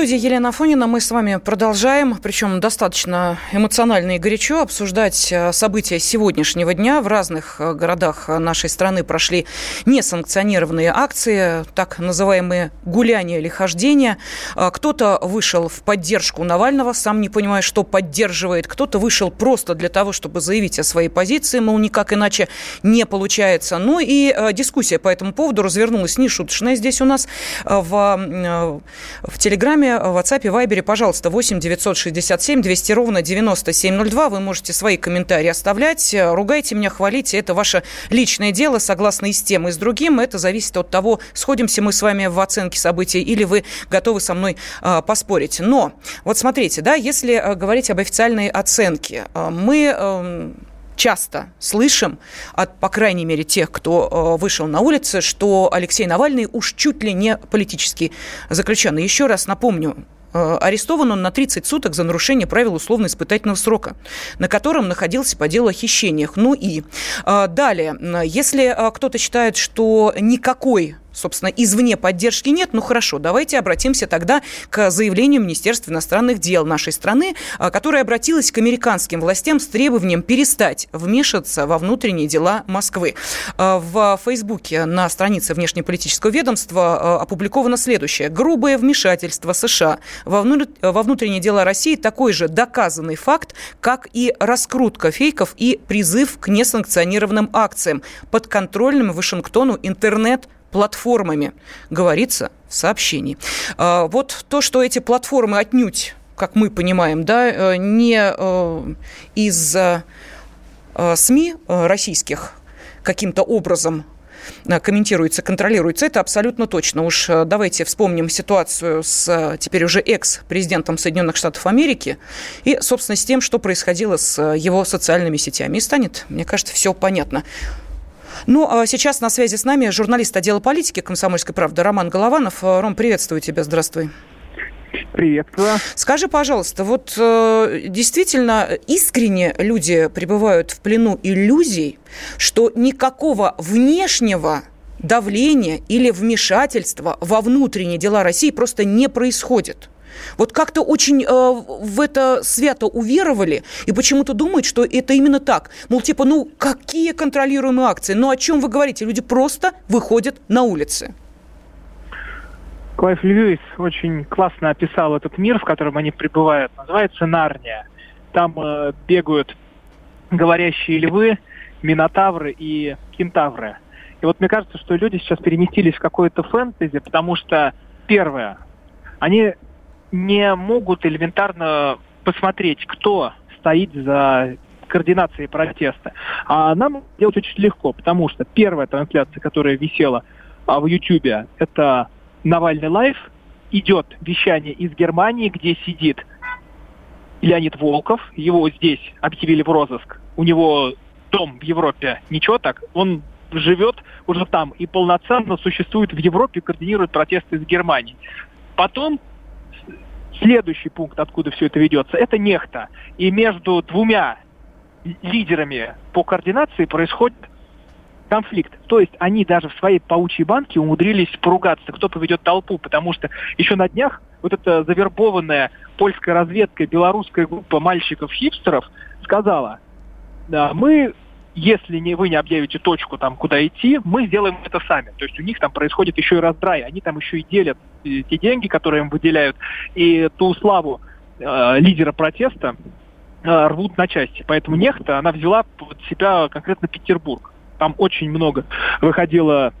студии Елена Афонина. Мы с вами продолжаем, причем достаточно эмоционально и горячо, обсуждать э, события сегодняшнего дня. В разных э, городах нашей страны прошли несанкционированные акции, так называемые гуляния или хождения. Э, кто-то вышел в поддержку Навального, сам не понимая, что поддерживает. Кто-то вышел просто для того, чтобы заявить о своей позиции, мол, никак иначе не получается. Ну и дискуссия по этому поводу развернулась нешуточная здесь у нас в, в Телеграме в WhatsApp, Viber, пожалуйста, 8 967 200 ровно 9702. Вы можете свои комментарии оставлять. Ругайте меня, хвалите. Это ваше личное дело, согласно и с тем, и с другим. Это зависит от того, сходимся мы с вами в оценке событий или вы готовы со мной э, поспорить. Но вот смотрите, да, если э, говорить об официальной оценке, э, мы э, часто слышим от, по крайней мере, тех, кто э, вышел на улицы, что Алексей Навальный уж чуть ли не политический заключенный. Еще раз напомню, э, арестован он на 30 суток за нарушение правил условно-испытательного срока, на котором находился по делу о хищениях. Ну и э, далее, если кто-то считает, что никакой собственно, извне поддержки нет, ну хорошо, давайте обратимся тогда к заявлению Министерства иностранных дел нашей страны, а, которое обратилось к американским властям с требованием перестать вмешиваться во внутренние дела Москвы. А, в Фейсбуке на странице внешнеполитического ведомства а, опубликовано следующее. Грубое вмешательство США во, внутренние дела России такой же доказанный факт, как и раскрутка фейков и призыв к несанкционированным акциям подконтрольным Вашингтону интернет платформами, говорится в сообщении. А, вот то, что эти платформы отнюдь, как мы понимаем, да, э, не э, из э, СМИ российских каким-то образом комментируется, контролируется. Это абсолютно точно. Уж давайте вспомним ситуацию с теперь уже экс-президентом Соединенных Штатов Америки и, собственно, с тем, что происходило с его социальными сетями. И станет, мне кажется, все понятно. Ну, а сейчас на связи с нами журналист отдела политики «Комсомольской правды» Роман Голованов. Э, Ром, приветствую тебя, здравствуй. Приветствую. Скажи, пожалуйста, вот э, действительно искренне люди пребывают в плену иллюзий, что никакого внешнего давления или вмешательства во внутренние дела России просто не происходит? Вот как-то очень э, в это свято уверовали и почему-то думают, что это именно так. Мол, типа, ну какие контролируемые акции? Ну о чем вы говорите? Люди просто выходят на улицы. Клайв Льюис очень классно описал этот мир, в котором они пребывают. Называется Нарния. Там э, бегают говорящие львы, минотавры и кентавры. И вот мне кажется, что люди сейчас переместились в какое-то фэнтези, потому что, первое, они не могут элементарно посмотреть, кто стоит за координацией протеста. А нам делать очень легко, потому что первая трансляция, которая висела а, в Ютьюбе, это Навальный Live, идет вещание из Германии, где сидит Леонид Волков, его здесь объявили в розыск, у него дом в Европе, ничего так, он живет уже там и полноценно существует в Европе, координирует протесты из Германии. Потом Следующий пункт, откуда все это ведется, это нехта. И между двумя лидерами по координации происходит конфликт. То есть они даже в своей паучьей банке умудрились поругаться, кто поведет толпу, потому что еще на днях вот эта завербованная польская разведка, белорусская группа мальчиков-хипстеров сказала, да, мы если не, вы не объявите точку, там, куда идти, мы сделаем это сами. То есть у них там происходит еще и раздрай. Они там еще и делят э, те деньги, которые им выделяют, и ту славу э, лидера протеста э, рвут на части. Поэтому нехта, она взяла под себя конкретно Петербург. Там очень много выходило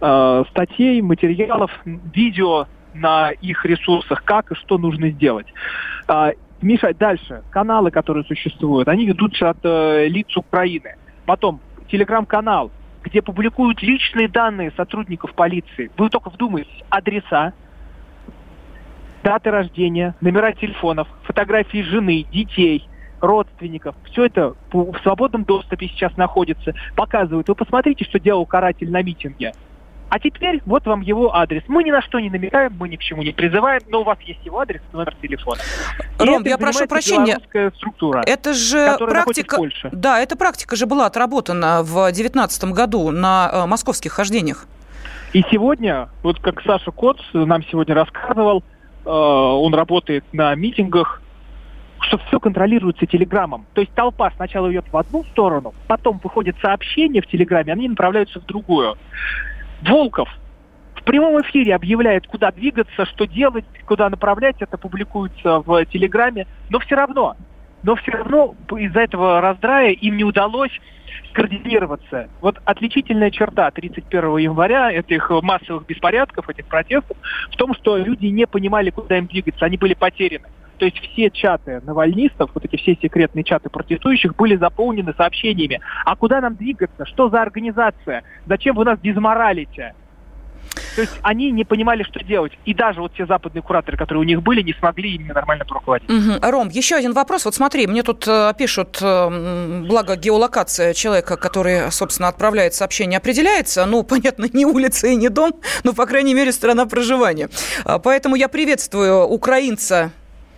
э, статей, материалов, видео на их ресурсах, как и что нужно сделать. Э, Миша, дальше. Каналы, которые существуют, они ведутся от э, лиц Украины. Потом телеграм-канал, где публикуют личные данные сотрудников полиции. Вы только вдумайтесь, адреса, даты рождения, номера телефонов, фотографии жены, детей, родственников. Все это в свободном доступе сейчас находится. Показывают. Вы посмотрите, что делал каратель на митинге. А теперь вот вам его адрес. Мы ни на что не намекаем, мы ни к чему не призываем, но у вас есть его адрес номер телефона. Ром, я прошу прощения. структура. Это же практика. Да, эта практика же была отработана в 2019 году на э, московских хождениях. И сегодня, вот как Саша Коц нам сегодня рассказывал, э, он работает на митингах, что все контролируется телеграммом. То есть толпа сначала идет в одну сторону, потом выходит сообщение в телеграме, они направляются в другую. Волков в прямом эфире объявляет, куда двигаться, что делать, куда направлять, это публикуется в Телеграме, но все равно, но все равно из-за этого раздрая им не удалось скоординироваться. Вот отличительная черта 31 января этих массовых беспорядков, этих протестов, в том, что люди не понимали, куда им двигаться, они были потеряны. То есть все чаты навальнистов, вот эти все секретные чаты протестующих были заполнены сообщениями. А куда нам двигаться? Что за организация? Зачем вы нас дезморалите? То есть они не понимали, что делать. И даже вот те западные кураторы, которые у них были, не смогли ими нормально руководить. Угу. Ром, еще один вопрос. Вот смотри, мне тут э, пишут, э, благо геолокация человека, который, собственно, отправляет сообщение, определяется. Ну, понятно, не улица и не дом, но, по крайней мере, страна проживания. А, поэтому я приветствую украинца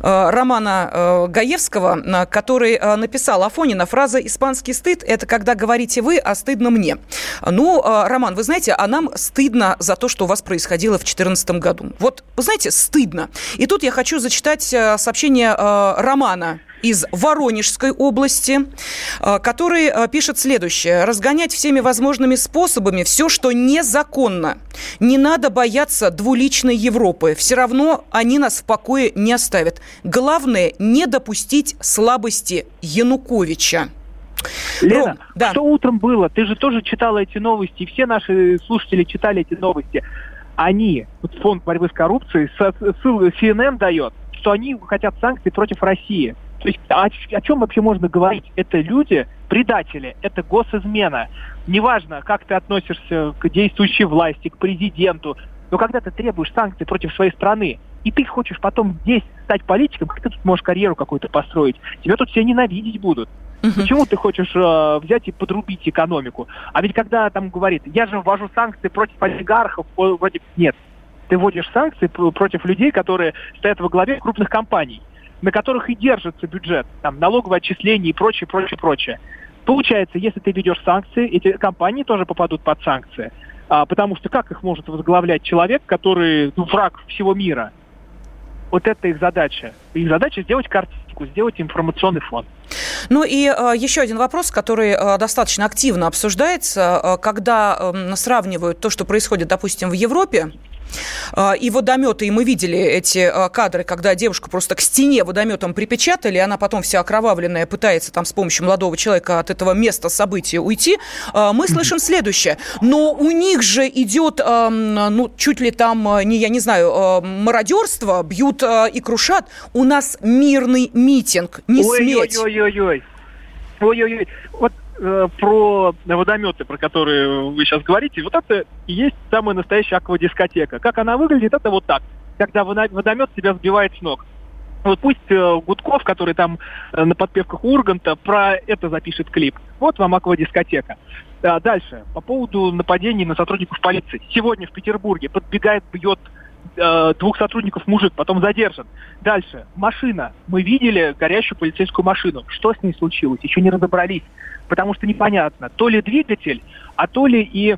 романа э, Гаевского, э, который написал Афонина. Фраза «испанский стыд» – это когда говорите вы, а стыдно мне. Ну, Роман, вы знаете, а нам стыдно за то, что у вас происходило в 2014 году. Вот, вы знаете, стыдно. И тут я хочу зачитать сообщение Романа из Воронежской области, э, который э, пишет следующее. Разгонять всеми возможными способами все, что незаконно. Не надо бояться двуличной Европы. Все равно они нас в покое не оставят. Главное, не допустить слабости Януковича. Лена, Ром, да. что утром было? Ты же тоже читала эти новости, все наши слушатели читали эти новости. Они, вот фонд борьбы с коррупцией, ссылку CNN дает, что они хотят санкций против России. То есть о, о чем вообще можно говорить? Это люди, предатели, это госизмена. Неважно, как ты относишься к действующей власти, к президенту, но когда ты требуешь санкций против своей страны, и ты хочешь потом здесь стать политиком, как ты тут можешь карьеру какую-то построить? Тебя тут все ненавидеть будут. uh Почему ты хочешь э, взять и подрубить экономику? А ведь когда там говорит, я же ввожу санкции против олигархов, вроде нет. Ты вводишь санкции против людей, которые стоят во главе крупных компаний на которых и держится бюджет, там, налоговые отчисления и прочее, прочее, прочее. Получается, если ты ведешь санкции, эти компании тоже попадут под санкции. А, потому что как их может возглавлять человек, который ну, враг всего мира? Вот это их задача. Их задача сделать картинку, сделать информационный фон. Ну и э, еще один вопрос, который э, достаточно активно обсуждается, э, когда э, сравнивают то, что происходит, допустим, в Европе и водометы, и мы видели эти а, кадры, когда девушку просто к стене водометом припечатали, она потом вся окровавленная пытается там с помощью молодого человека от этого места события уйти. А, мы слышим следующее. Но у них же идет, ну, чуть ли там, не, я не знаю, мародерство, бьют и крушат. У нас мирный митинг, не ой, сметь. Ой-ой-ой. Ой-ой-ой. Вот э, про водометы, про которые вы сейчас говорите, вот это и есть самая настоящая аквадискотека. Как она выглядит, это вот так. Когда водомет тебя сбивает с ног. Вот пусть э, Гудков, который там э, на подпевках Урганта, про это запишет клип. Вот вам аквадискотека. А дальше, по поводу нападений на сотрудников полиции. Сегодня в Петербурге подбегает, бьет э, двух сотрудников мужик, потом задержан. Дальше, машина. Мы видели горящую полицейскую машину. Что с ней случилось? Еще не разобрались потому что непонятно, то ли двигатель, а то ли и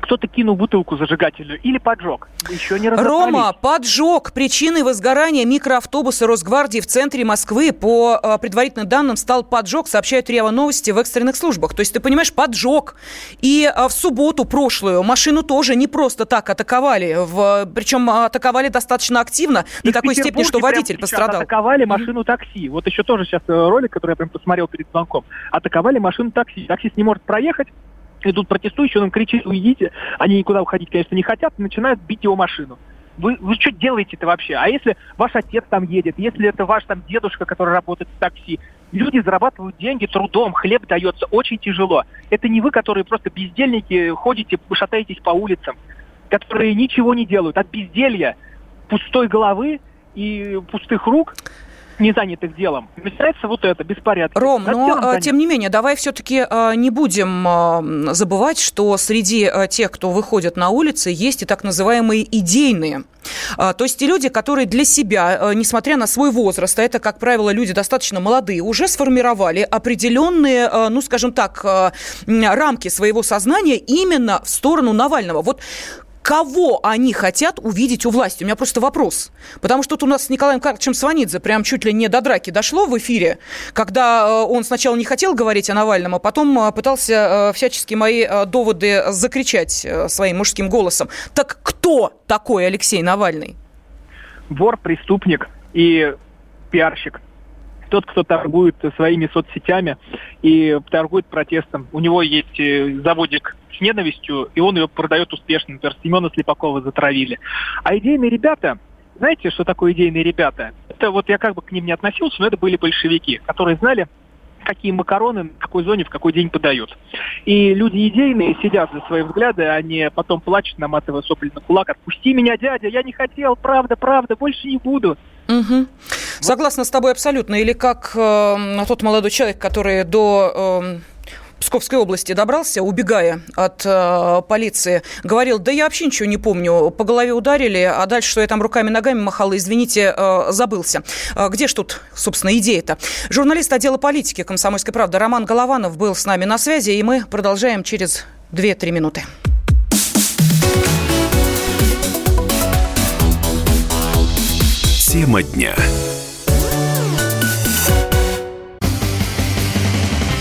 кто-то кинул бутылку зажигательную или поджег. Еще не Рома, поджог. Причиной возгорания микроавтобуса Росгвардии в центре Москвы по э, предварительным данным стал поджог, сообщают РИА Новости в экстренных службах. То есть, ты понимаешь, поджог. И э, в субботу прошлую машину тоже не просто так атаковали. В, причем атаковали достаточно активно, И до такой степени, что водитель пострадал. атаковали машину такси. Вот еще тоже сейчас э, ролик, который я прям посмотрел перед звонком. Атаковали машину такси. Таксист не может проехать, идут протестующие, он им кричит, уйдите. Они никуда уходить, конечно, не хотят, и начинают бить его машину. Вы, вы что делаете-то вообще? А если ваш отец там едет, если это ваш там дедушка, который работает в такси, люди зарабатывают деньги трудом, хлеб дается очень тяжело. Это не вы, которые просто бездельники, ходите, шатаетесь по улицам, которые ничего не делают. От безделья, пустой головы и пустых рук не занятых делом. Начинается вот это, беспорядки. Ром, но а, тем не менее, давай все-таки а, не будем а, забывать, что среди тех, кто выходит на улицы, есть и так называемые идейные. То есть те люди, которые для себя, несмотря на свой возраст, а это, как правило, люди достаточно молодые, уже сформировали определенные, ну, скажем так, рамки своего сознания именно в сторону Навального. Вот кого они хотят увидеть у власти? У меня просто вопрос. Потому что тут у нас с Николаем Карловичем Сванидзе прям чуть ли не до драки дошло в эфире, когда э, он сначала не хотел говорить о Навальном, а потом э, пытался э, всячески мои доводы закричать своим мужским голосом. Так кто такой Алексей Навальный? Вор, преступник и пиарщик тот, кто торгует своими соцсетями и торгует протестом. У него есть заводик с ненавистью, и он ее продает успешно. Например, Семена Слепакова затравили. А идейные ребята, знаете, что такое идейные ребята? Это вот я как бы к ним не относился, но это были большевики, которые знали, какие макароны в какой зоне в какой день подают. И люди идейные сидят за свои взгляды, они потом плачут, наматывая сопли на кулак. «Отпусти меня, дядя, я не хотел, правда, правда, больше не буду». Угу. Согласна с тобой абсолютно. Или как э, тот молодой человек, который до... Э, Псковской области добрался, убегая от э, полиции, говорил, да я вообще ничего не помню, по голове ударили, а дальше, что я там руками-ногами махала, извините, э, забылся. Э, где ж тут, собственно, идея-то? Журналист отдела политики «Комсомольской правды» Роман Голованов был с нами на связи, и мы продолжаем через 2-3 минуты. Тема дня.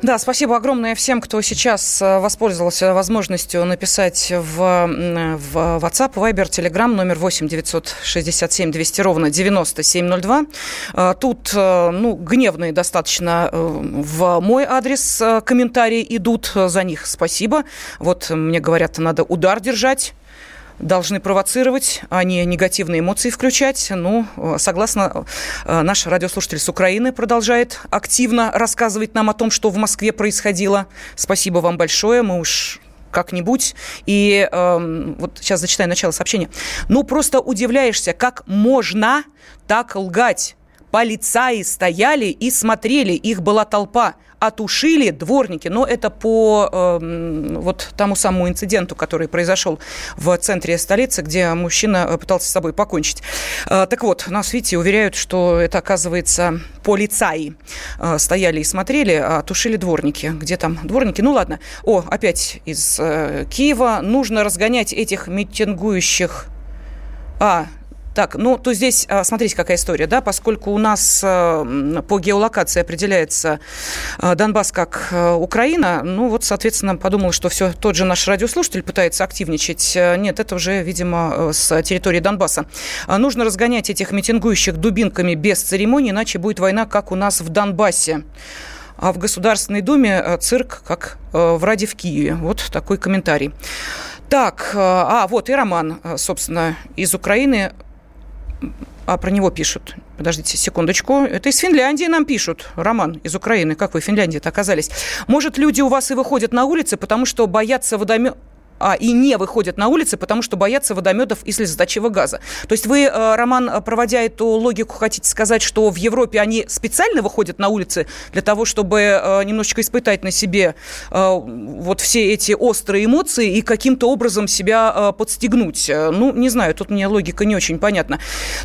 Да, спасибо огромное всем, кто сейчас э, воспользовался возможностью написать в, в WhatsApp, Viber, Telegram, номер 8 967 200 ровно 9702. Э, тут, э, ну, гневные достаточно в мой адрес комментарии идут, за них спасибо. Вот мне говорят, надо удар держать должны провоцировать, а не негативные эмоции включать. Ну, согласно э, наш радиослушатель с Украины продолжает активно рассказывать нам о том, что в Москве происходило. Спасибо вам большое. Мы уж как-нибудь. И э, вот сейчас зачитаю начало сообщения. Ну, просто удивляешься, как можно так лгать. Полицаи стояли и смотрели, их была толпа отушили дворники, но это по э, вот тому самому инциденту, который произошел в центре столицы, где мужчина э, пытался с собой покончить. Э, так вот, нас, видите, уверяют, что это, оказывается, полицаи э, стояли и смотрели, а тушили дворники. Где там дворники? Ну ладно. О, опять из э, Киева. Нужно разгонять этих митингующих а, так, ну, то здесь, а, смотрите, какая история, да, поскольку у нас а, по геолокации определяется а, Донбасс как Украина, ну, вот, соответственно, подумал, что все тот же наш радиослушатель пытается активничать. Нет, это уже, видимо, с территории Донбасса. Нужно разгонять этих митингующих дубинками без церемоний, иначе будет война, как у нас в Донбассе а в Государственной Думе цирк, как в Раде в Киеве. Вот такой комментарий. Так, а вот и Роман, собственно, из Украины а про него пишут. Подождите секундочку. Это из Финляндии нам пишут. Роман из Украины. Как вы в Финляндии-то оказались? Может, люди у вас и выходят на улицы, потому что боятся водомет а, и не выходят на улицы, потому что боятся водометов и слезоточивого газа. То есть вы, э, Роман, проводя эту логику, хотите сказать, что в Европе они специально выходят на улицы для того, чтобы э, немножечко испытать на себе э, вот все эти острые эмоции и каким-то образом себя подстегнуть? Ну, не знаю, тут мне логика не очень понятна.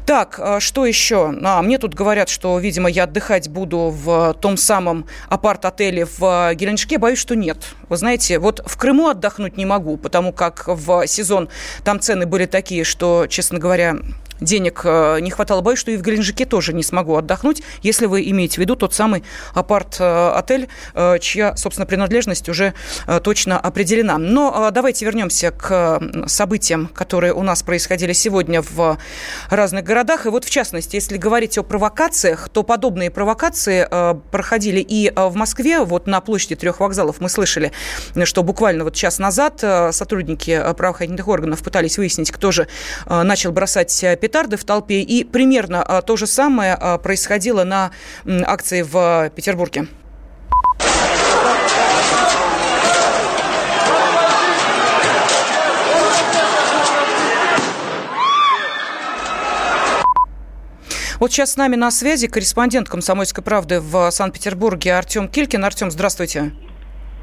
Так, что еще? А, мне тут говорят, что, видимо, я отдыхать буду в том самом апарт-отеле в Геленджике. Боюсь, что нет. Вы знаете, вот в Крыму отдохнуть не могу, потому как в сезон там цены были такие, что, честно говоря, денег не хватало. Боюсь, что и в Геленджике тоже не смогу отдохнуть, если вы имеете в виду тот самый апарт-отель, чья, собственно, принадлежность уже точно определена. Но давайте вернемся к событиям, которые у нас происходили сегодня в разных городах. И вот, в частности, если говорить о провокациях, то подобные провокации проходили и в Москве. Вот на площади трех вокзалов мы слышали, что буквально вот час назад сотрудники правоохранительных органов пытались выяснить, кто же начал бросать петарды в толпе. И примерно то же самое происходило на акции в Петербурге. Вот сейчас с нами на связи корреспондент «Комсомольской правды» в Санкт-Петербурге Артем Килькин. Артем, здравствуйте.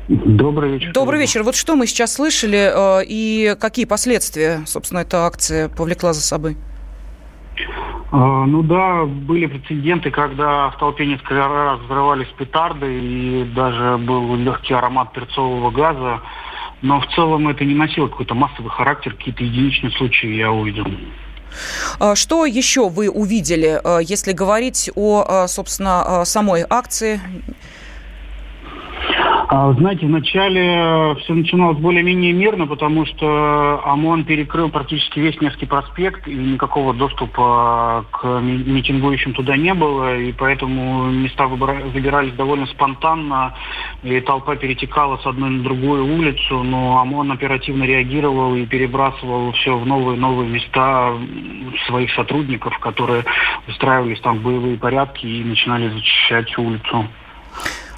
Добрый вечер. Добрый вечер. Вот что мы сейчас слышали и какие последствия, собственно, эта акция повлекла за собой? А, ну да, были прецеденты, когда в толпе несколько раз взрывались петарды и даже был легкий аромат перцового газа. Но в целом это не носило какой-то массовый характер, какие-то единичные случаи я увидел. А что еще вы увидели, э, если говорить о, э, собственно, самой акции? А, знаете, вначале все начиналось более-менее мирно, потому что ОМОН перекрыл практически весь Невский проспект, и никакого доступа к митингующим туда не было, и поэтому места выбирались довольно спонтанно, и толпа перетекала с одной на другую улицу, но ОМОН оперативно реагировал и перебрасывал все в новые-новые места своих сотрудников, которые устраивались там в боевые порядки и начинали зачищать улицу.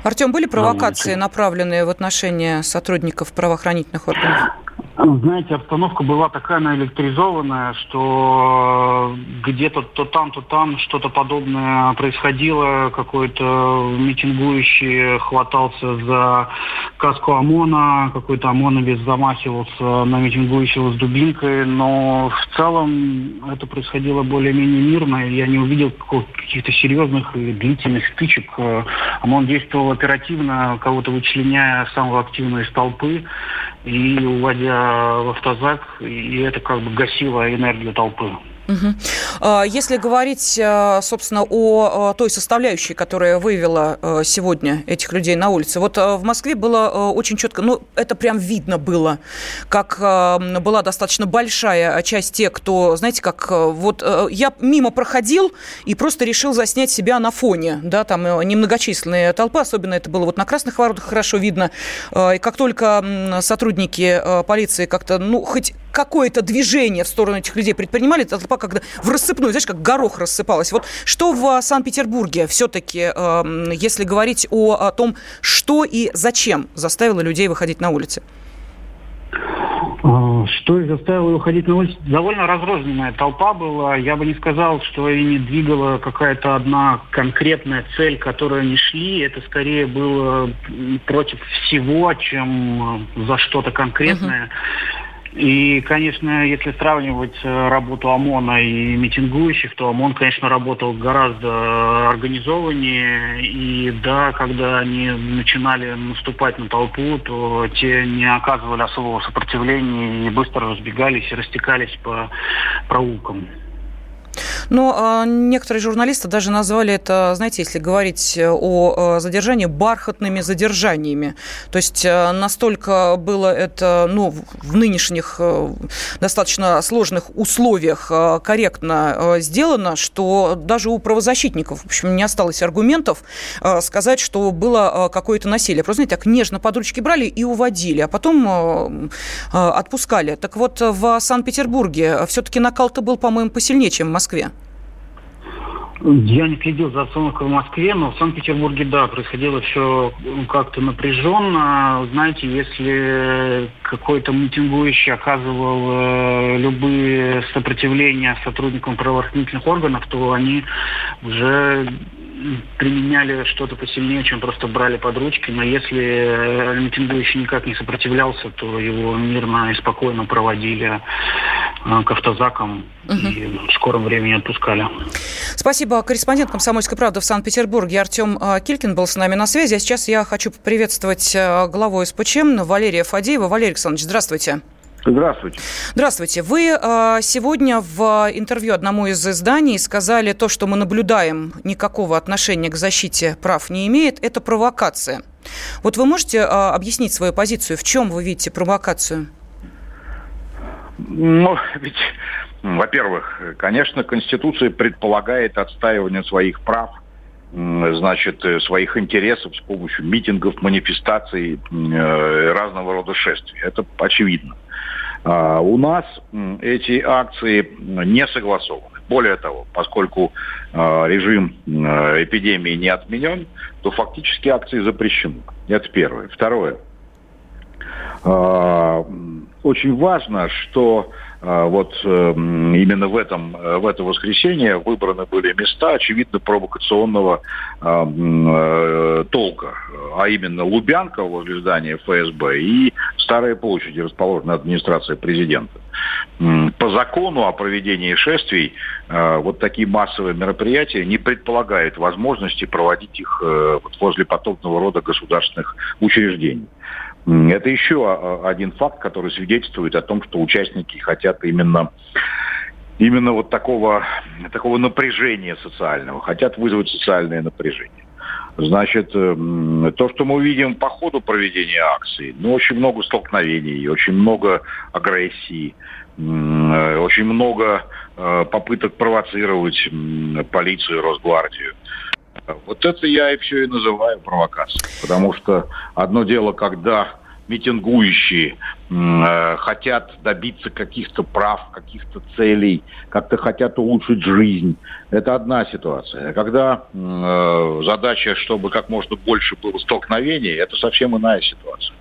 Артем, были провокации, направленные в отношении сотрудников правоохранительных органов? Знаете, обстановка была такая наэлектризованная, что где-то то там, то там что-то подобное происходило. Какой-то митингующий хватался за каску ОМОНа, какой-то ОМОНовец замахивался на митингующего с дубинкой. Но в целом это происходило более-менее мирно. Я не увидел каких-то серьезных и длительных стычек. ОМОН действовал оперативно, кого-то вычленяя самого активного из толпы и уводя в автозак, и это как бы гасило энергию толпы. Угу. Если говорить, а, собственно, о а, той составляющей, которая вывела сегодня этих людей на улице, вот в Москве было очень четко, ну, это прям видно было, как была достаточно большая часть тех, кто, знаете, как вот я мимо проходил и просто решил заснять себя на фоне, да, там немногочисленные толпы, особенно это было вот на Красных Воротах хорошо видно, и как только сотрудники полиции как-то, ну, хоть какое-то движение в сторону этих людей предпринимали, толпа когда в рассыпную, знаешь, как горох рассыпалась. Вот что в Санкт-Петербурге все-таки, э, если говорить о, о том, что и зачем заставило людей выходить на улицы? А, что их заставило выходить на улицу? Довольно разрозненная толпа была. Я бы не сказал, что ими двигала какая-то одна конкретная цель, которую они шли. Это скорее было против всего, чем за что-то конкретное. Uh-huh. И, конечно, если сравнивать э, работу ОМОНа и митингующих, то ОМОН, конечно, работал гораздо организованнее. И да, когда они начинали наступать на толпу, то те не оказывали особого сопротивления и быстро разбегались и растекались по проулкам. Но а, некоторые журналисты даже назвали это, знаете, если говорить о задержании, бархатными задержаниями. То есть э, настолько было это ну, в нынешних э, достаточно сложных условиях э, корректно сделано, что даже у правозащитников, в общем, не осталось аргументов сказать, что было какое-то насилие. Просто, знаете, так нежно под ручки брали и уводили, а потом отпускали. Так вот, в Санкт-Петербурге все-таки накал-то был, по-моему, посильнее, чем в Москве. Я не следил за обстановкой в Москве, но в Санкт-Петербурге, да, происходило все как-то напряженно. Знаете, если какой-то митингующий оказывал э, любые сопротивления сотрудникам правоохранительных органов, то они уже применяли что-то посильнее, чем просто брали под ручки, но если э, митингующий никак не сопротивлялся, то его мирно и спокойно проводили э, к автозакам угу. и в скором времени отпускали. Спасибо. Корреспондент «Комсомольской правды» в Санкт-Петербурге Артем э, Килькин был с нами на связи. А сейчас я хочу приветствовать главу СПЧ Валерия Фадеева. Валерий Александрович, здравствуйте. Здравствуйте. Здравствуйте. Вы э, сегодня в интервью одному из изданий сказали, то, что мы наблюдаем, никакого отношения к защите прав не имеет, это провокация. Вот вы можете э, объяснить свою позицию? В чем вы видите провокацию? Ну, ведь, во-первых, конечно, Конституция предполагает отстаивание своих прав, значит, э, своих интересов с помощью митингов, манифестаций, разного рода шествий. Это очевидно. А у нас эти акции не согласованы. Более того, поскольку а, режим а, эпидемии не отменен, то фактически акции запрещены. Это первое. Второе. Очень важно, что а, вот эм, именно в, этом, э, в это воскресенье выбраны были места, очевидно, провокационного а, э, толка, а именно Лубянка возле здания ФСБ и Старая площадь, расположенная администрация президента. По закону о проведении шествий а, вот такие массовые мероприятия не предполагают возможности проводить их э, возле подобного рода государственных учреждений. Это еще один факт, который свидетельствует о том, что участники хотят именно именно вот такого, такого напряжения социального, хотят вызвать социальное напряжение. Значит, эм, то, что мы видим по ходу проведения акции, ну, очень много столкновений, очень много агрессии, э, очень много э, попыток провоцировать полицию, Росгвардию. Вот это я и все и называю провокацией. Потому что одно дело, когда митингующие э, хотят добиться каких-то прав, каких-то целей, как-то хотят улучшить жизнь. Это одна ситуация. Когда э, задача, чтобы как можно больше было столкновений, это совсем иная ситуация.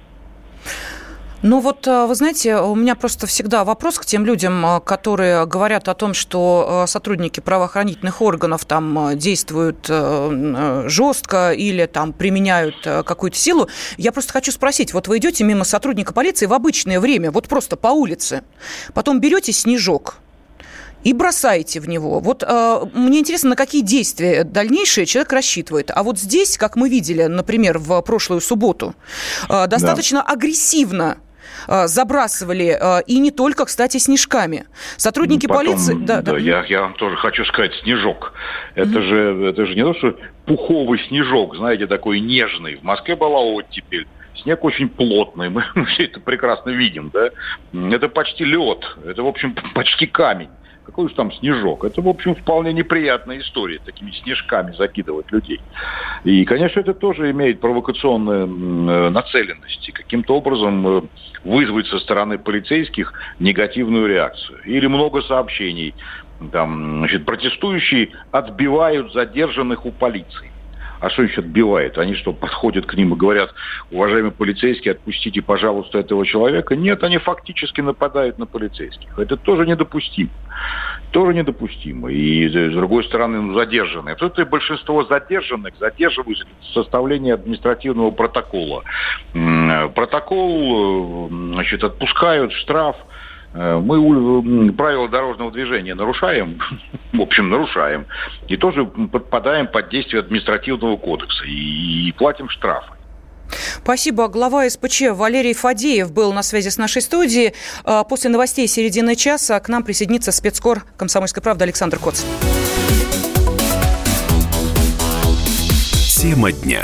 Ну вот, э, вы знаете, у меня просто всегда вопрос к тем людям, э, которые говорят о том, что э, сотрудники правоохранительных органов там действуют жестко или там применяют какую-то силу. Я просто хочу спросить, вот вы идете мимо сотрудника полиции в обычное время, вот просто по улице, потом берете снежок, и бросаете в него. Вот э, мне интересно, на какие действия дальнейшие человек рассчитывает. А вот здесь, как мы видели, например, в прошлую субботу, э, достаточно да. агрессивно забрасывали, э, и не только, кстати, снежками. Сотрудники Потом, полиции... Да, да, да. Я, я вам тоже хочу сказать, снежок. Это, mm-hmm. же, это же не то, что пуховый снежок, знаете, такой нежный. В Москве была оттепель. Снег очень плотный, мы все это прекрасно видим, да. Это почти лед, это, в общем, почти камень какой уж там снежок. Это, в общем, вполне неприятная история, такими снежками закидывать людей. И, конечно, это тоже имеет провокационную э, нацеленность. И каким-то образом э, вызвать со стороны полицейских негативную реакцию. Или много сообщений. Там, значит, протестующие отбивают задержанных у полиции. А что еще отбивает? Они что, подходят к ним и говорят, уважаемые полицейские, отпустите, пожалуйста, этого человека? Нет, они фактически нападают на полицейских. Это тоже недопустимо. Тоже недопустимо. И, с другой стороны, ну, задержанные. Тут и большинство задержанных задерживаются в составлении административного протокола. Протокол, э, значит, отпускают штраф, мы правила дорожного движения нарушаем, в общем, нарушаем, и тоже подпадаем под действие административного кодекса и платим штрафы. Спасибо. Глава СПЧ Валерий Фадеев был на связи с нашей студией. А, после новостей середины часа к нам присоединится спецкор «Комсомольской правды» Александр Коц. Тема дня.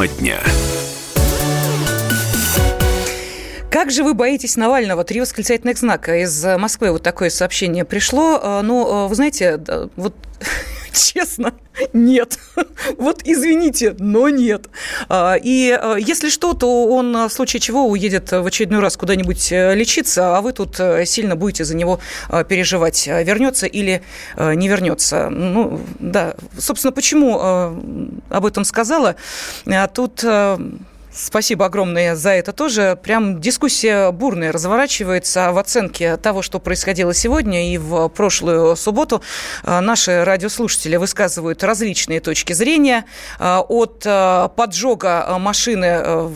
Тема дня. Как же вы боитесь Навального? Три восклицательных знака. Из Москвы вот такое сообщение пришло. Ну, вы знаете, вот Честно, нет. Вот извините, но нет. А, и а, если что, то он в случае чего уедет в очередной раз куда-нибудь э, лечиться, а вы тут э, сильно будете за него а, переживать, вернется или не вернется. Ну, да, собственно, почему об этом сказала? Тут Спасибо огромное за это тоже. Прям дискуссия бурная разворачивается в оценке того, что происходило сегодня и в прошлую субботу. А, наши радиослушатели высказывают различные точки зрения. А, от а, поджога машины,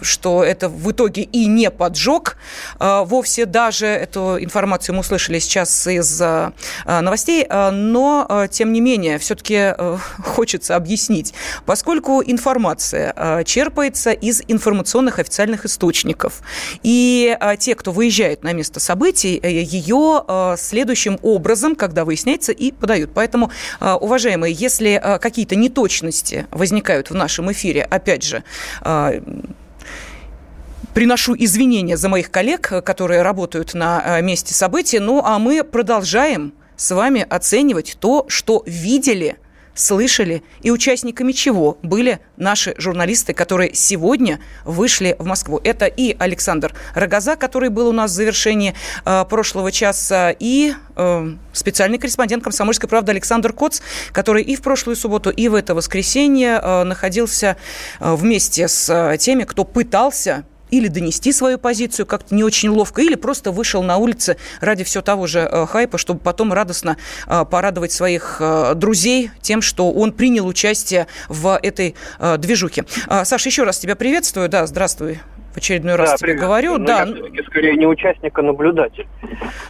что это в итоге и не поджог вовсе даже. Эту информацию мы услышали сейчас из новостей. Но, тем не менее, все-таки хочется объяснить. Поскольку информация черпается из информационных официальных источников. И а, те, кто выезжает на место событий, э, ее а, следующим образом, когда выясняется, и подают. Поэтому, а, уважаемые, если какие-то неточности возникают в нашем эфире, опять же, приношу извинения за моих коллег, которые работают на месте событий. Ну, а мы продолжаем с вами оценивать то, что видели – слышали и участниками чего были наши журналисты, которые сегодня вышли в Москву. Это и Александр Рогоза, который был у нас в завершении э, прошлого часа, и э, специальный корреспондент «Комсомольской правды» Александр Коц, который и в прошлую субботу, и в это воскресенье э, находился э, вместе с э, теми, кто пытался или донести свою позицию как-то не очень ловко, или просто вышел на улицы ради все того же э, хайпа, чтобы потом радостно э, порадовать своих э, друзей тем, что он принял участие в этой движухе. Саша, еще раз тебя приветствую. Да, здравствуй в очередной раз да, тебе привет. говорю. Но да. Я скорее не участник, а наблюдатель.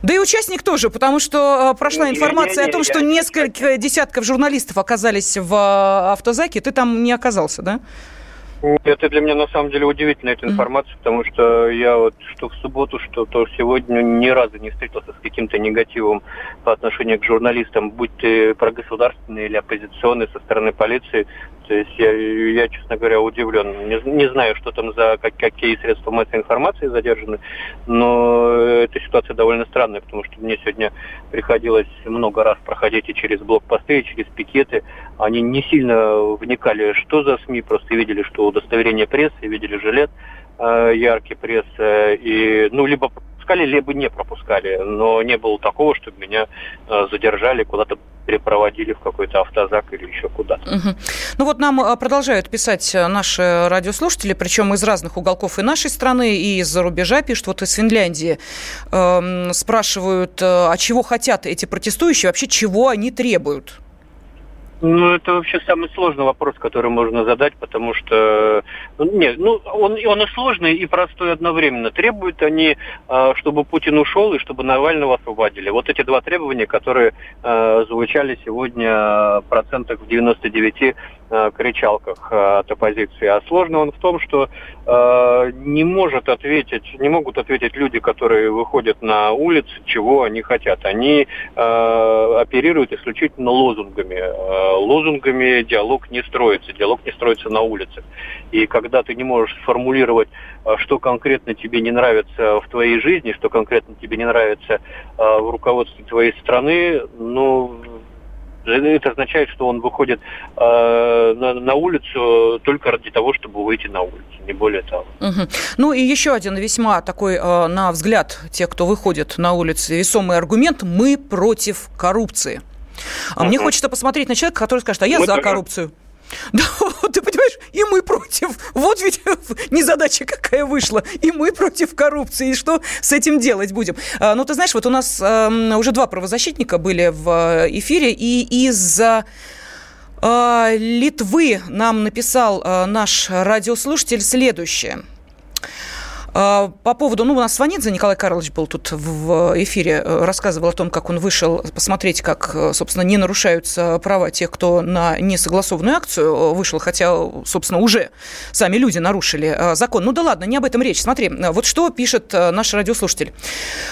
Да и участник тоже, потому что прошла не, информация не, не, о том, что несколько десятков журналистов оказались в автозаке. Ты там не оказался, да? Это для меня на самом деле удивительная эта информация, потому что я вот что в субботу, что то сегодня ни разу не встретился с каким-то негативом по отношению к журналистам, будь ты прогосударственный или оппозиционный со стороны полиции. То есть я, я честно говоря, удивлен. Не, не знаю, что там за как, какие средства массовой информации задержаны, но эта ситуация довольно странная, потому что мне сегодня приходилось много раз проходить и через блокпосты, и через пикеты. Они не сильно вникали, что за СМИ, просто видели, что удостоверение прессы, видели жилет э, яркий прессы, и, ну, либо пропускали, либо не пропускали. Но не было такого, чтобы меня э, задержали, куда-то перепроводили в какой-то автозак или еще куда-то. Угу. Ну вот нам э, продолжают писать э, наши радиослушатели, причем из разных уголков и нашей страны, и из-за рубежа пишут, вот из Финляндии э, спрашивают, а чего хотят эти протестующие, вообще чего они требуют? Ну, это вообще самый сложный вопрос, который можно задать, потому что, ну, нет, ну, он, он и сложный, и простой одновременно. Требуют они, а, чтобы Путин ушел и чтобы Навального освободили. Вот эти два требования, которые э, звучали сегодня процентах в 99 э, кричалках от оппозиции. А сложно он в том, что э, не может ответить, не могут ответить люди, которые выходят на улицы, чего они хотят. Они э, оперируют исключительно лозунгами. Э, лозунгами диалог не строится, диалог не строится на улицах. И когда ты не можешь сформулировать, э, что конкретно тебе не нравится в твоей жизни, что конкретно тебе не нравится э, в руководстве твоей страны, ну, это означает, что он выходит э, на, на улицу только ради того, чтобы выйти на улицу, не более того. Угу. Ну и еще один весьма такой, э, на взгляд тех, кто выходит на улицы, весомый аргумент – мы против коррупции. А угу. мне хочется посмотреть на человека, который скажет, а я мы за коррупцию. Да, ты понимаешь, и мы против. Вот ведь незадача какая вышла. И мы против коррупции. И что с этим делать будем? А, ну, ты знаешь, вот у нас э, уже два правозащитника были в э, эфире, и из-за э, Литвы нам написал э, наш радиослушатель следующее – а, по поводу, ну, у нас Сванидзе Николай Карлович был тут в эфире, э, рассказывал о том, как он вышел посмотреть, как, э, собственно, не нарушаются права тех, кто на несогласованную акцию э, вышел, хотя, собственно, уже сами люди нарушили закон. Ну да ладно, не об этом речь. Смотри, вот что пишет наш радиослушатель.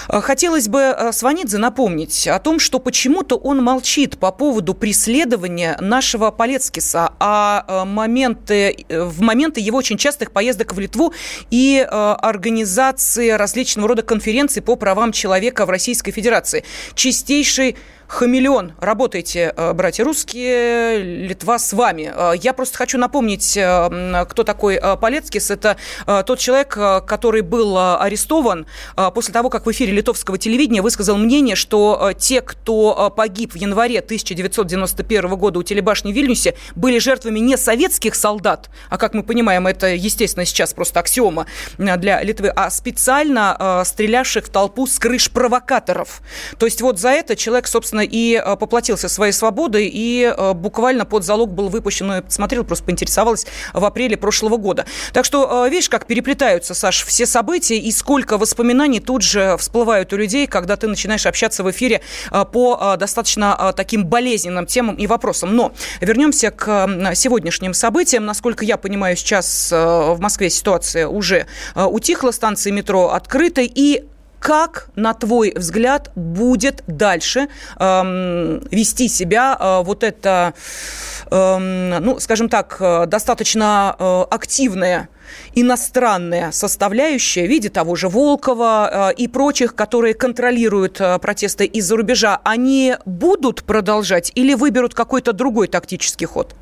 Хотелось бы Сванидзе напомнить о том, что почему-то он молчит по поводу преследования нашего Полецкиса, а моменты, в моменты его очень частых поездок в Литву и организации различного рода конференций по правам человека в Российской Федерации. Чистейший хамелеон. Работайте, э, братья русские, Литва с вами. Э, я просто хочу напомнить, э, кто такой Полецкис. Это тот человек, который был арестован после того, как в эфире литовского телевидения высказал мнение, что те, кто погиб в январе 1991 года у телебашни в Вильнюсе, были жертвами не советских солдат, а, как мы понимаем, это, естественно, сейчас просто аксиома для Литвы, а специально стрелявших в толпу с крыш провокаторов. То есть вот за это человек, собственно, собственно, и э, поплатился своей свободой, и э, буквально под залог был выпущен, ну, я посмотрела, просто поинтересовалась, в апреле прошлого года. Так что, э, видишь, как переплетаются, Саш, все события, и сколько воспоминаний тут же всплывают у людей, когда ты начинаешь общаться в эфире по достаточно таким болезненным темам и вопросам. Но вернемся к сегодняшним событиям. Насколько я понимаю, сейчас в Москве ситуация уже утихла, станции метро открыты, и как, на твой взгляд, будет дальше эм, вести себя э, вот это, эм, ну, скажем так, э, достаточно э, активная иностранная составляющая в виде того же Волкова э, и прочих, которые контролируют э, протесты из-за рубежа, они будут продолжать или выберут какой-то другой тактический ход?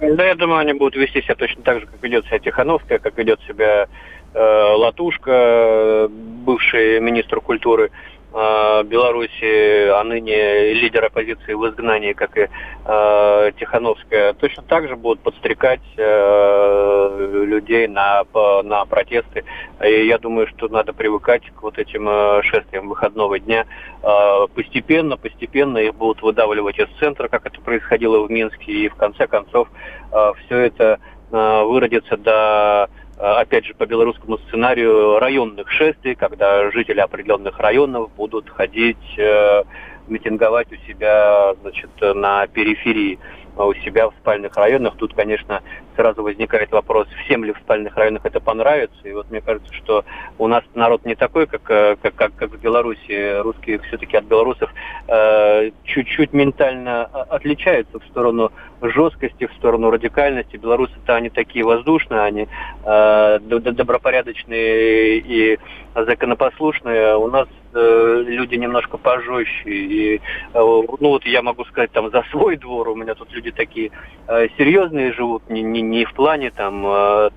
Да, я думаю, они будут вести себя точно так же, как ведет себя Тихановская, как ведет себя Латушка, бывший министр культуры э, Беларуси, а ныне лидер оппозиции в изгнании, как и э, Тихановская, точно так же будут подстрекать э, людей на, на протесты. И я думаю, что надо привыкать к вот этим э, шествиям выходного дня. Э, постепенно, постепенно их будут выдавливать из центра, как это происходило в Минске, и в конце концов э, все это э, выродится до Э, опять же, по белорусскому сценарию районных шествий, когда жители определенных районов будут ходить, э, митинговать у себя значит, на периферии у себя в спальных районах. Тут, конечно, сразу возникает вопрос, всем ли в спальных районах это понравится. И вот мне кажется, что у нас народ не такой, как, э, как, как, как в Беларуси. Русские все-таки от белорусов э, чуть-чуть ментально отличаются в сторону жесткости, в сторону радикальности. Белорусы-то они такие воздушные, они э, добропорядочные и законопослушные. У нас э, люди немножко пожестче. И, э, ну вот я могу сказать там за свой двор, у меня тут люди такие э, серьезные живут, не, не, не в плане там э,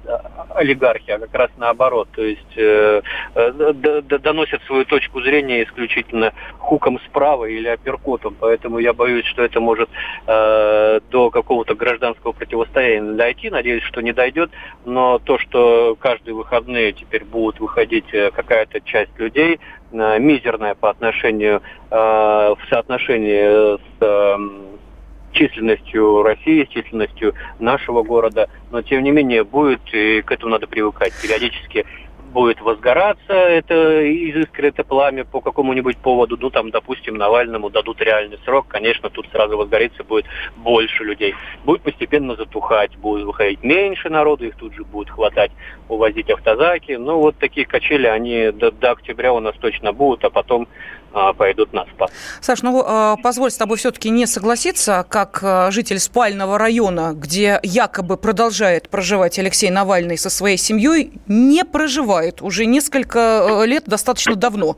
олигархи, а как раз наоборот. То есть э, э, доносят свою точку зрения исключительно хуком справа или апперкотом. Поэтому я боюсь, что это может до какого-то гражданского противостояния дойти. Надеюсь, что не дойдет. Но то, что каждые выходные теперь будут выходить какая-то часть людей, мизерная по отношению э, в соотношении с э, численностью России, с численностью нашего города, но тем не менее будет, и к этому надо привыкать. Периодически будет возгораться это из искры, это пламя по какому-нибудь поводу, ну там, допустим, Навальному дадут реальный срок, конечно, тут сразу возгорится будет больше людей. Будет постепенно затухать, будет выходить меньше народу, их тут же будет хватать, увозить автозаки. Ну вот такие качели, они до, до октября у нас точно будут, а потом пойдут на спад. Саш, ну а, позволь с тобой все-таки не согласиться, как а, житель спального района, где якобы продолжает проживать Алексей Навальный со своей семьей, не проживает уже несколько лет, достаточно давно.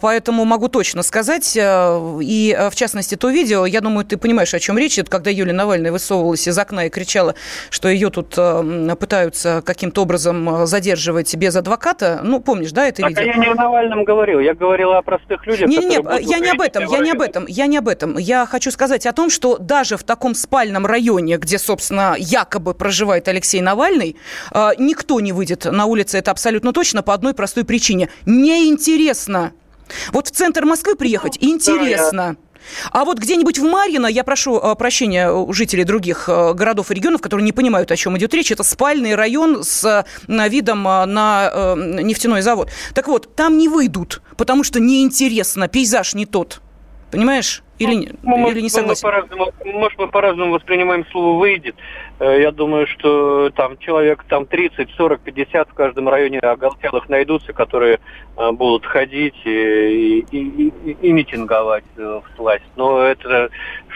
Поэтому могу точно сказать, и в частности то видео, я думаю, ты понимаешь, о чем речь, это когда Юлия Навальная высовывалась из окна и кричала, что ее тут пытаются каким-то образом задерживать без адвоката. Ну, помнишь, да, это так видео? я не о Навальном говорил, я говорила о простых людях людях, не, не, не, я не об этом, я не об этом, я не об этом. Я хочу сказать о том, что даже в таком спальном районе, где, собственно, якобы проживает Алексей Навальный, э, никто не выйдет на улицы, это абсолютно точно, по одной простой причине. Неинтересно. Вот в центр Москвы приехать интересно. А вот где-нибудь в Марьино, я прошу э, прощения у жителей других э, городов и регионов, которые не понимают, о чем идет речь, это спальный район с видом на нефтяной завод. Так вот, там не выйдут, потому что неинтересно, пейзаж не тот. Понимаешь? Или, ну, или не согласен? Мы по-разному, может, мы по-разному воспринимаем слово «выйдет». Э, я думаю, что там человек там 30, 40, 50 в каждом районе оголтелых найдутся, которые э, будут ходить и, и, и, и митинговать э, в власть. Но это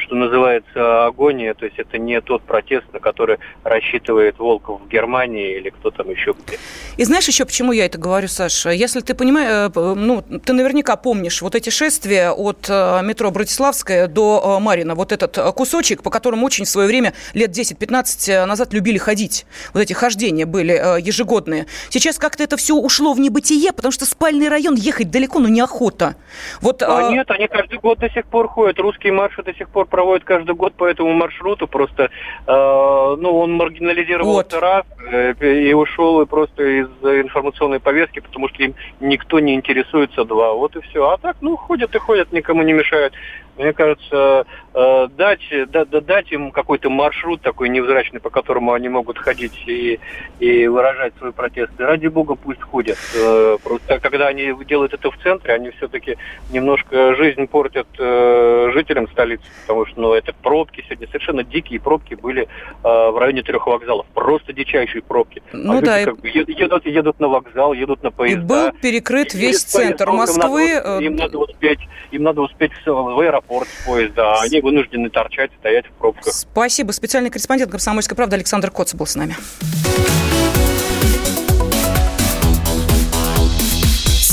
что называется агония, то есть это не тот протест, на который рассчитывает Волков в Германии или кто там еще где. И знаешь еще, почему я это говорю, Саша? Если ты понимаешь, э, ну, ты наверняка помнишь вот эти шествия от э, метро Братиславская до э, Марина, вот этот кусочек, по которому очень в свое время, лет 10-15 назад любили ходить. Вот эти хождения были ежегодные. Сейчас как-то это все ушло в небытие, потому что спальный район ехать далеко, ну, неохота. Вот, а, а... Нет, они каждый год до сих пор ходят. Русские марши до сих пор проводят каждый год по этому маршруту. Просто, э, ну, он маргинализировался вот. раз э, и ушел и просто из информационной повестки, потому что им никто не интересуется два. Вот и все. А так, ну, ходят и ходят, никому не мешают. Мне кажется, э, дать, да, дать им какой-то маршрут такой невзрачный, по которому они могут ходить и, и выражать свои протесты. Ради бога, пусть ходят. Э, просто когда они делают это в центре, они все-таки немножко жизнь портят э, жителям столицы, потому что ну, это пробки сегодня, совершенно дикие пробки были в районе трех вокзалов. Просто дичайшие пробки. Ну а да. Как бы, едут, едут на вокзал, едут на поезда. И был перекрыт весь центр Москвы. Им надо, успеть, им надо успеть в аэропорт аэропорт с поезда, а они вынуждены торчать, стоять в пробках. Спасибо. Специальный корреспондент «Комсомольской правды» Александр Коц был с нами.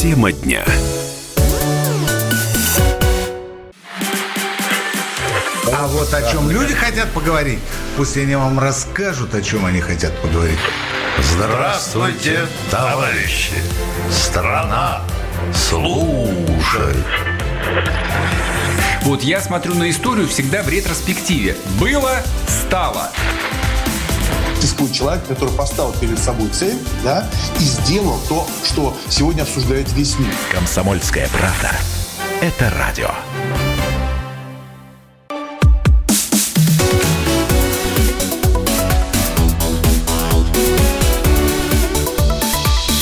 Тема дня. А вот о чем люди хотят поговорить, пусть они вам расскажут, о чем они хотят поговорить. Здравствуйте, товарищи! Страна служит! Вот я смотрю на историю всегда в ретроспективе. Было, стало. Существует человек, который поставил перед собой цель, да, и сделал то, что сегодня обсуждает весь мир. Комсомольская правда. Это радио.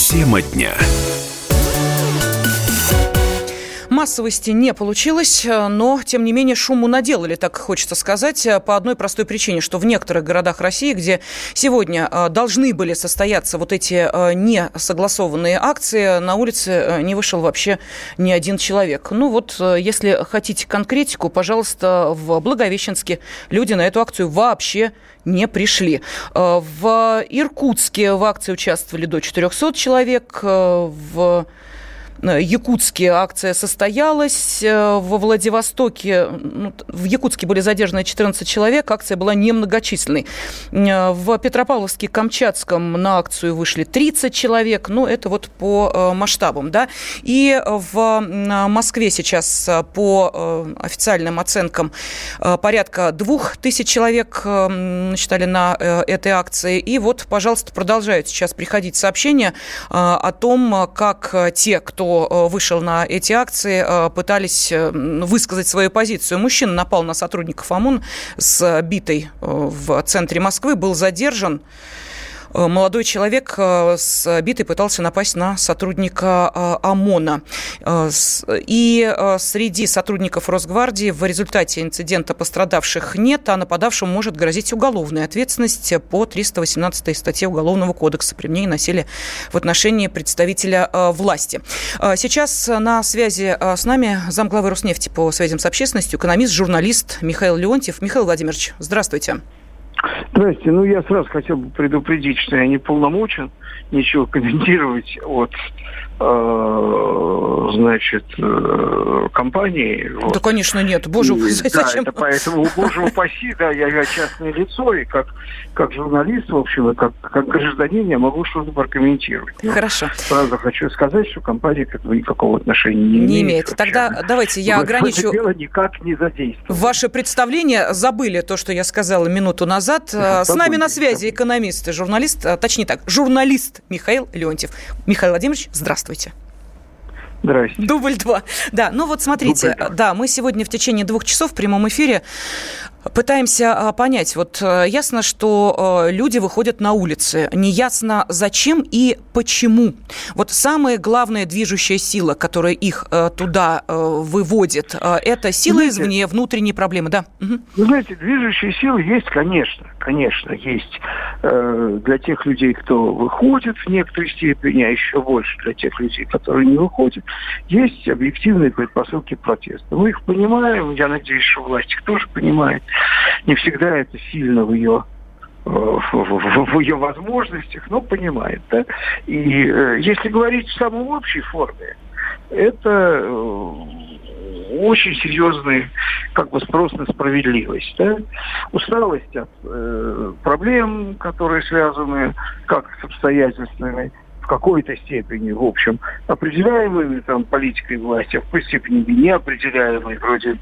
Тема дня массовости не получилось, но, тем не менее, шуму наделали, так хочется сказать, по одной простой причине, что в некоторых городах России, где сегодня э, должны были состояться вот эти э, несогласованные акции, на улице э, не вышел вообще ни один человек. Ну вот, если хотите конкретику, пожалуйста, в Благовещенске люди на эту акцию вообще не пришли. В Иркутске в акции участвовали до 400 человек, в Э, Якутске акция состоялась. Э, во Владивостоке, ну, в Якутске были задержаны 14 человек, акция была немногочисленной. Э, в Петропавловске, Камчатском на акцию вышли 30 человек, ну, это вот по масштабам, да. И в Москве сейчас по официальным оценкам порядка двух тысяч человек насчитали на этой акции. И вот, пожалуйста, продолжают сейчас приходить сообщения о том, как те, кто Э, вышел на эти акции, э, пытались э, высказать свою позицию. Мужчина напал на сотрудников ОМОН с битой в центре Москвы, был задержан. Э, молодой человек э, с битой пытался напасть на сотрудника э, ОМОНа. И среди сотрудников Росгвардии в результате инцидента пострадавших нет, а нападавшему может грозить уголовная ответственность по 318 статье Уголовного кодекса применение насилия в отношении представителя власти. Сейчас на связи с нами замглавы Роснефти по связям с общественностью, экономист, журналист Михаил Леонтьев. Михаил Владимирович, здравствуйте. Здрасте. Ну, я сразу хотел бы предупредить, что я не полномочен ничего комментировать от значит, э, компании. Да, вот. конечно, нет. Боже, и, зачем? Да, это поэтому, боже упаси, да, я, я частное лицо, и как, как журналист, в общем, и как, как гражданин я могу что-то прокомментировать. Но Хорошо. Сразу хочу сказать, что компания к этому никакого отношения не, не имеет. имеет. Вообще. Тогда давайте я в, ограничу... Это дело никак не задействовано. Ваше представление забыли то, что я сказала минуту назад. Да, С нами на связи экономист и журналист, а, точнее так, журналист Михаил Леонтьев. Михаил Владимирович, здравствуйте. Здравствуйте. Здрасте. Дубль два. Да, ну вот смотрите, да, мы сегодня в течение двух часов в прямом эфире Пытаемся а, понять. Вот э, ясно, что э, люди выходят на улицы. Неясно, зачем и почему. Вот самая главная движущая сила, которая их э, туда выводит, это сила знаете, извне, внутренние проблемы, да? Вы знаете, движущая сила есть, конечно, конечно, есть для тех людей, кто выходит в некоторой степени, а еще больше для тех людей, которые не выходят, есть объективные предпосылки протеста. Мы их понимаем, я надеюсь, что власть их тоже понимает не всегда это сильно в ее э, в, в, в ее возможностях, но понимает, да. И э, если говорить в самой общей форме, это э, очень серьезный как бы спрос на справедливость, да? усталость от э, проблем, которые связаны как с обстоятельствами какой-то степени, в общем, определяемыми там политикой власти, а в какой степени неопределяемой, вроде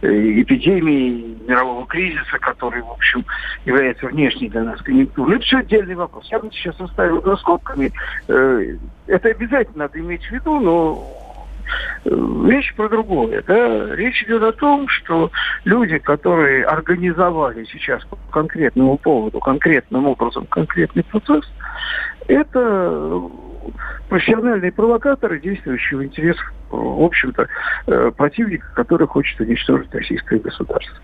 э, эпидемии, мирового кризиса, который, в общем, является внешней для нас конъюнктурой. Это все отдельный вопрос. Я бы сейчас оставил за скобками. Э, это обязательно надо иметь в виду, но Речь про другое. Да? Речь идет о том, что люди, которые организовали сейчас по конкретному поводу, конкретным образом конкретный процесс, это профессиональные провокаторы, действующие в интересах, в общем-то, э, противника, который хочет уничтожить российское государство.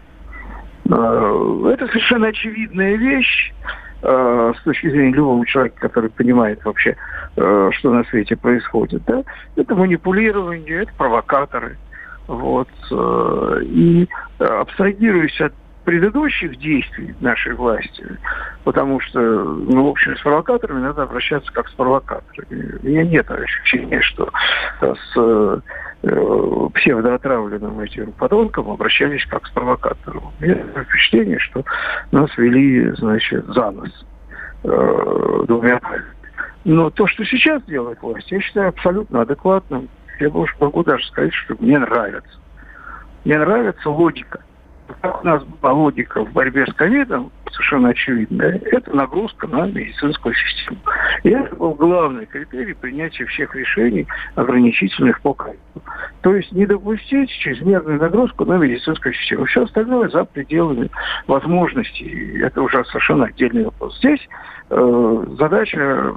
Э, это совершенно очевидная вещь э, с точки зрения любого человека, который понимает вообще, что на свете происходит. Да? Это манипулирование, это провокаторы. Вот. И абстрагируясь от предыдущих действий нашей власти, потому что, ну, в общем, с провокаторами надо обращаться как с провокаторами. У меня нет ощущения, что с э, псевдоотравленным этим подонком обращались как с провокатором. У меня впечатление, что нас вели, значит, за нос э, двумя Но то, что сейчас делает власть, я считаю абсолютно адекватным. Я могу даже сказать, что мне нравится. Мне нравится логика – как у нас была логика в борьбе с ковидом, совершенно очевидная, это нагрузка на медицинскую систему. И это был главный критерий принятия всех решений ограничительных по ковиду. То есть не допустить чрезмерную нагрузку на медицинскую систему. Все остальное за пределами возможностей. Это уже совершенно отдельный вопрос. Здесь э, задача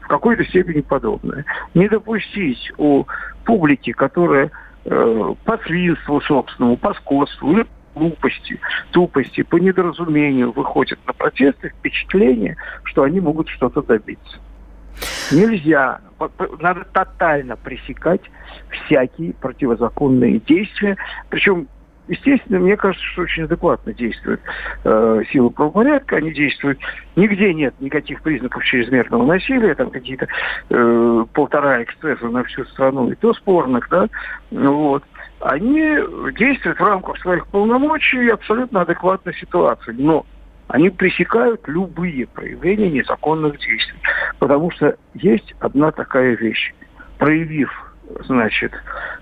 в какой-то степени подобная. Не допустить у публики, которая э, по свинству собственному, по скотству или глупости, тупости, по недоразумению выходят на протесты, впечатление, что они могут что-то добиться. Нельзя, надо тотально пресекать всякие противозаконные действия. Причем, естественно, мне кажется, что очень адекватно действуют э, силы правопорядка. Они действуют, нигде нет никаких признаков чрезмерного насилия, там какие-то э, полтора эксцесса на всю страну, и то спорных, да, вот они действуют в рамках своих полномочий абсолютно адекватной ситуации. Но они пресекают любые проявления незаконных действий. Потому что есть одна такая вещь. Проявив, значит,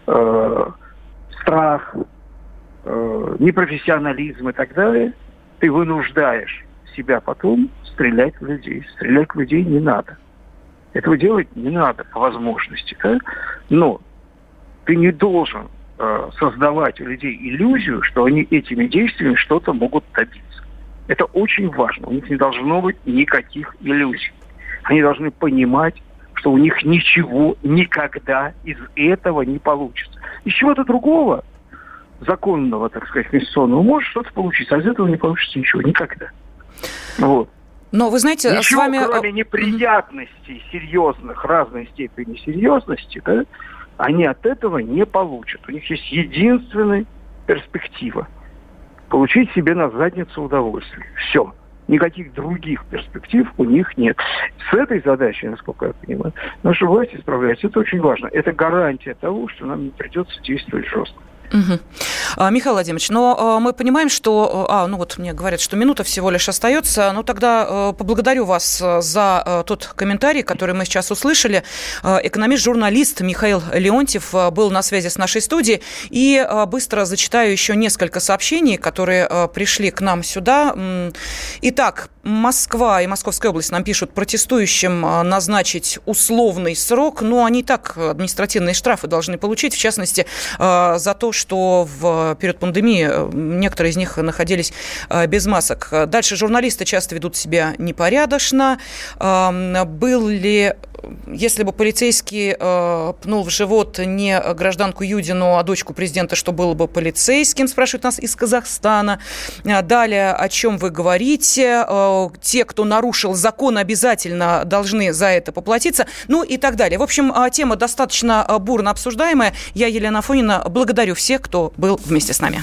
э, страх, э, непрофессионализм и так далее, ты вынуждаешь себя потом стрелять в людей. Стрелять в людей не надо. Этого делать не надо по возможности. Да? Но ты не должен создавать у людей иллюзию, что они этими действиями что-то могут добиться. Это очень важно. У них не должно быть никаких иллюзий. Они должны понимать, что у них ничего никогда из этого не получится. Из чего-то другого, законного, так сказать, конституционного, может что-то получиться, а из этого не получится ничего никогда. Вот. Но вы знаете, Ничего, с вами... кроме неприятностей серьезных, разной степени серьезности, да, они от этого не получат. У них есть единственная перспектива – получить себе на задницу удовольствие. Все. Никаких других перспектив у них нет. С этой задачей, насколько я понимаю, наша власть справляется. Это очень важно. Это гарантия того, что нам не придется действовать жестко. Угу. Михаил Владимирович, но а, мы понимаем, что, а, ну вот мне говорят, что минута всего лишь остается, ну тогда а, поблагодарю вас за а, тот комментарий, который мы сейчас услышали. Экономист-журналист Михаил Леонтьев был на связи с нашей студией, и быстро зачитаю еще несколько сообщений, которые пришли к нам сюда. Итак, Москва и Московская область нам пишут протестующим а, назначить условный срок, но они и так административные штрафы должны получить, в частности, а, за то, что в период пандемии некоторые из них находились без масок. Дальше журналисты часто ведут себя непорядочно. Был ли если бы полицейский э, пнул в живот не гражданку Юдину, а дочку президента, что было бы полицейским, спрашивают нас из Казахстана. Э, далее, о чем вы говорите? Э, те, кто нарушил закон, обязательно должны за это поплатиться. Ну и так далее. В общем, э, тема достаточно э, бурно обсуждаемая. Я, Елена Фонина, благодарю всех, кто был вместе с нами.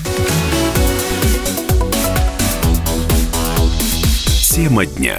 Тема дня.